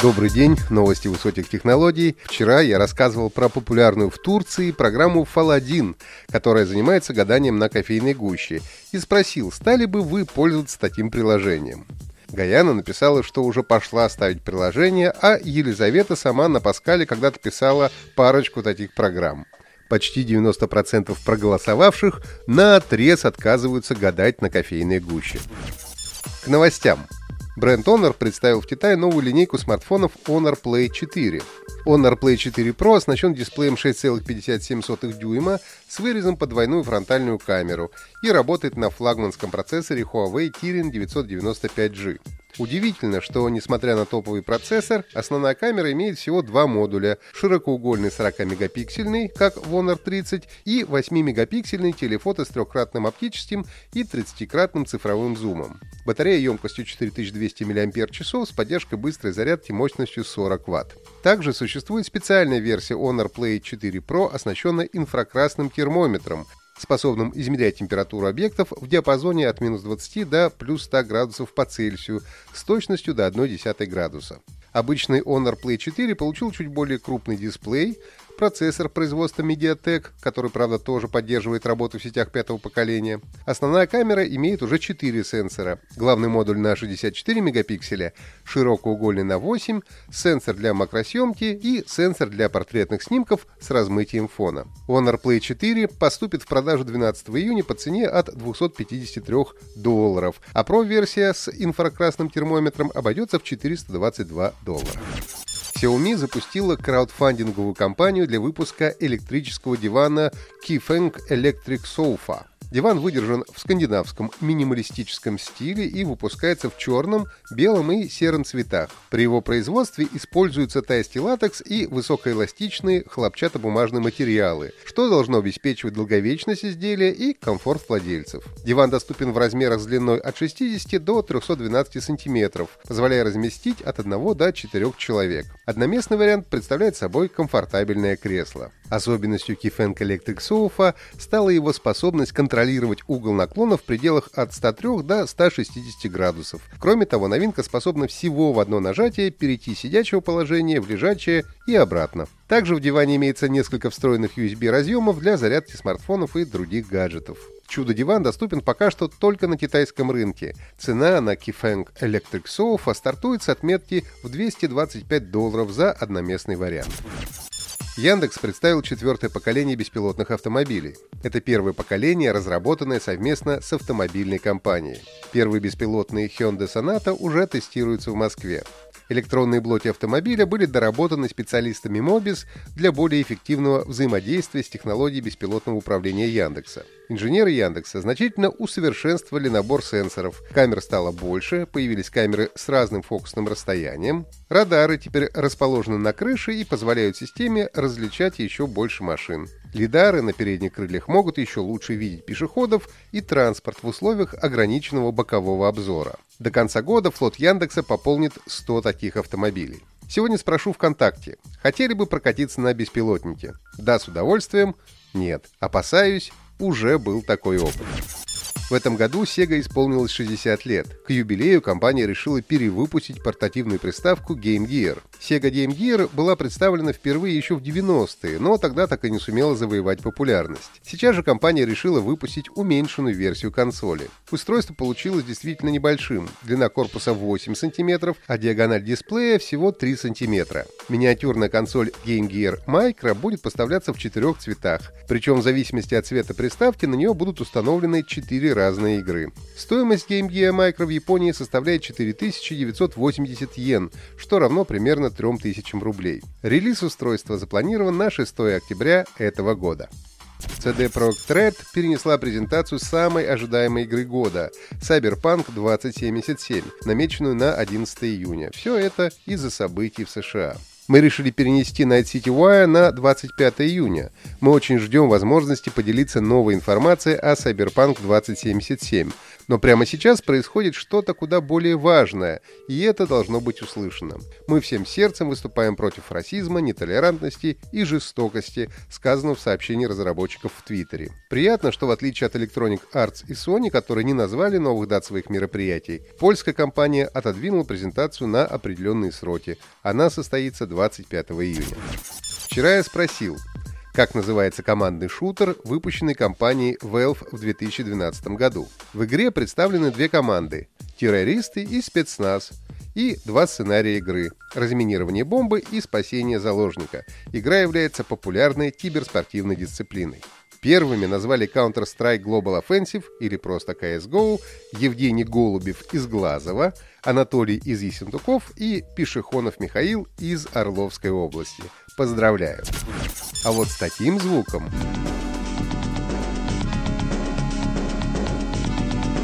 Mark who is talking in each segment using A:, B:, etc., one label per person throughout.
A: Добрый день, новости высоких технологий. Вчера я рассказывал про популярную в Турции программу «Фаладин», которая занимается гаданием на кофейной гуще, и спросил, стали бы вы пользоваться таким приложением. Гаяна написала, что уже пошла ставить приложение, а Елизавета сама на Паскале когда-то писала парочку таких программ. Почти 90% проголосовавших на отрез отказываются гадать на кофейной гуще. К новостям. Бренд Honor представил в Китае новую линейку смартфонов Honor Play 4. Honor Play 4 Pro оснащен дисплеем 6,57 дюйма с вырезом под двойную фронтальную камеру и работает на флагманском процессоре Huawei Kirin 995G. Удивительно, что, несмотря на топовый процессор, основная камера имеет всего два модуля – широкоугольный 40-мегапиксельный, как в Honor 30, и 8-мегапиксельный телефото с трехкратным оптическим и 30-кратным цифровым зумом. Батарея емкостью 4200 мАч с поддержкой быстрой зарядки мощностью 40 Вт. Также существует специальная версия Honor Play 4 Pro, оснащенная инфракрасным термометром, способным измерять температуру объектов в диапазоне от минус 20 до плюс 100 градусов по Цельсию с точностью до 0,1 градуса. Обычный Honor Play 4 получил чуть более крупный дисплей, процессор производства Mediatek, который, правда, тоже поддерживает работу в сетях пятого поколения. Основная камера имеет уже 4 сенсора. Главный модуль на 64 мегапикселя, широкоугольный на 8, сенсор для макросъемки и сенсор для портретных снимков с размытием фона. Honor Play 4 поступит в продажу 12 июня по цене от 253 долларов, а Pro-версия с инфракрасным термометром обойдется в 422 доллара. Xiaomi запустила краудфандинговую кампанию для выпуска электрического дивана Keyfeng Electric Sofa. Диван выдержан в скандинавском минималистическом стиле и выпускается в черном, белом и сером цветах. При его производстве используются тайский латекс и высокоэластичные хлопчатобумажные материалы, что должно обеспечивать долговечность изделия и комфорт владельцев. Диван доступен в размерах с длиной от 60 до 312 см, позволяя разместить от 1 до 4 человек. Одноместный вариант представляет собой комфортабельное кресло. Особенностью Keyfeng Electric Sofa стала его способность контролировать угол наклона в пределах от 103 до 160 градусов. Кроме того, новинка способна всего в одно нажатие перейти с сидячего положения в лежачее и обратно. Также в диване имеется несколько встроенных USB-разъемов для зарядки смартфонов и других гаджетов. Чудо-диван доступен пока что только на китайском рынке. Цена на Keyfeng Electric Sofa стартует с отметки в 225 долларов за одноместный вариант. Яндекс представил четвертое поколение беспилотных автомобилей. Это первое поколение, разработанное совместно с автомобильной компанией. Первые беспилотные Hyundai Sonata уже тестируются в Москве. Электронные блоки автомобиля были доработаны специалистами Mobis для более эффективного взаимодействия с технологией беспилотного управления Яндекса. Инженеры Яндекса значительно усовершенствовали набор сенсоров. Камер стало больше, появились камеры с разным фокусным расстоянием. Радары теперь расположены на крыше и позволяют системе различать еще больше машин. Лидары на передних крыльях могут еще лучше видеть пешеходов и транспорт в условиях ограниченного бокового обзора. До конца года флот Яндекса пополнит 100 таких автомобилей. Сегодня спрошу ВКонтакте, хотели бы прокатиться на беспилотнике? Да, с удовольствием. Нет, опасаюсь, уже был такой опыт. В этом году Sega исполнилось 60 лет. К юбилею компания решила перевыпустить портативную приставку Game Gear. Sega Game Gear была представлена впервые еще в 90-е, но тогда так и не сумела завоевать популярность. Сейчас же компания решила выпустить уменьшенную версию консоли. Устройство получилось действительно небольшим. Длина корпуса 8 см, а диагональ дисплея всего 3 см. Миниатюрная консоль Game Gear Micro будет поставляться в четырех цветах. Причем в зависимости от цвета приставки на нее будут установлены 4 разные игры. Стоимость Game Gear Micro в Японии составляет 4980 йен, что равно примерно 3000 рублей. Релиз устройства запланирован на 6 октября этого года. CD Projekt Red перенесла презентацию самой ожидаемой игры года — Cyberpunk 2077, намеченную на 11 июня. Все это из-за событий в США. Мы решили перенести Night City Wire на 25 июня. Мы очень ждем возможности поделиться новой информацией о Cyberpunk 2077. Но прямо сейчас происходит что-то куда более важное, и это должно быть услышано. Мы всем сердцем выступаем против расизма, нетолерантности и жестокости, сказано в сообщении разработчиков в Твиттере. Приятно, что в отличие от Electronic Arts и Sony, которые не назвали новых дат своих мероприятий, польская компания отодвинула презентацию на определенные сроки. Она состоится 25 июня. Вчера я спросил, как называется командный шутер, выпущенный компанией Valve в 2012 году. В игре представлены две команды – террористы и спецназ, и два сценария игры – разминирование бомбы и спасение заложника. Игра является популярной киберспортивной дисциплиной. Первыми назвали Counter-Strike Global Offensive или просто CSGO Евгений Голубев из Глазова, Анатолий из Ессентуков и Пешехонов Михаил из Орловской области. Поздравляю! А вот с таким звуком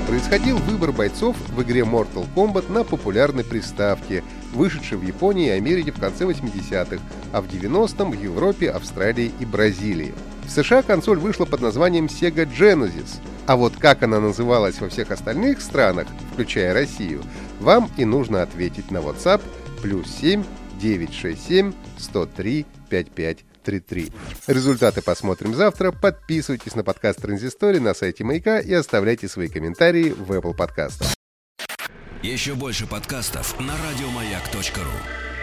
A: происходил выбор бойцов в игре Mortal Kombat на популярной приставке, вышедшей в Японии и Америке в конце 80-х, а в 90-м в Европе, Австралии и Бразилии. В США консоль вышла под названием Sega Genesis, а вот как она называлась во всех остальных странах, включая Россию, вам и нужно ответить на WhatsApp плюс 7 967 103 55 33. Результаты посмотрим завтра. Подписывайтесь на подкаст Транзистории на сайте Маяка и оставляйте свои комментарии в Apple подкастах.
B: Еще больше подкастов на радиомаяк.ру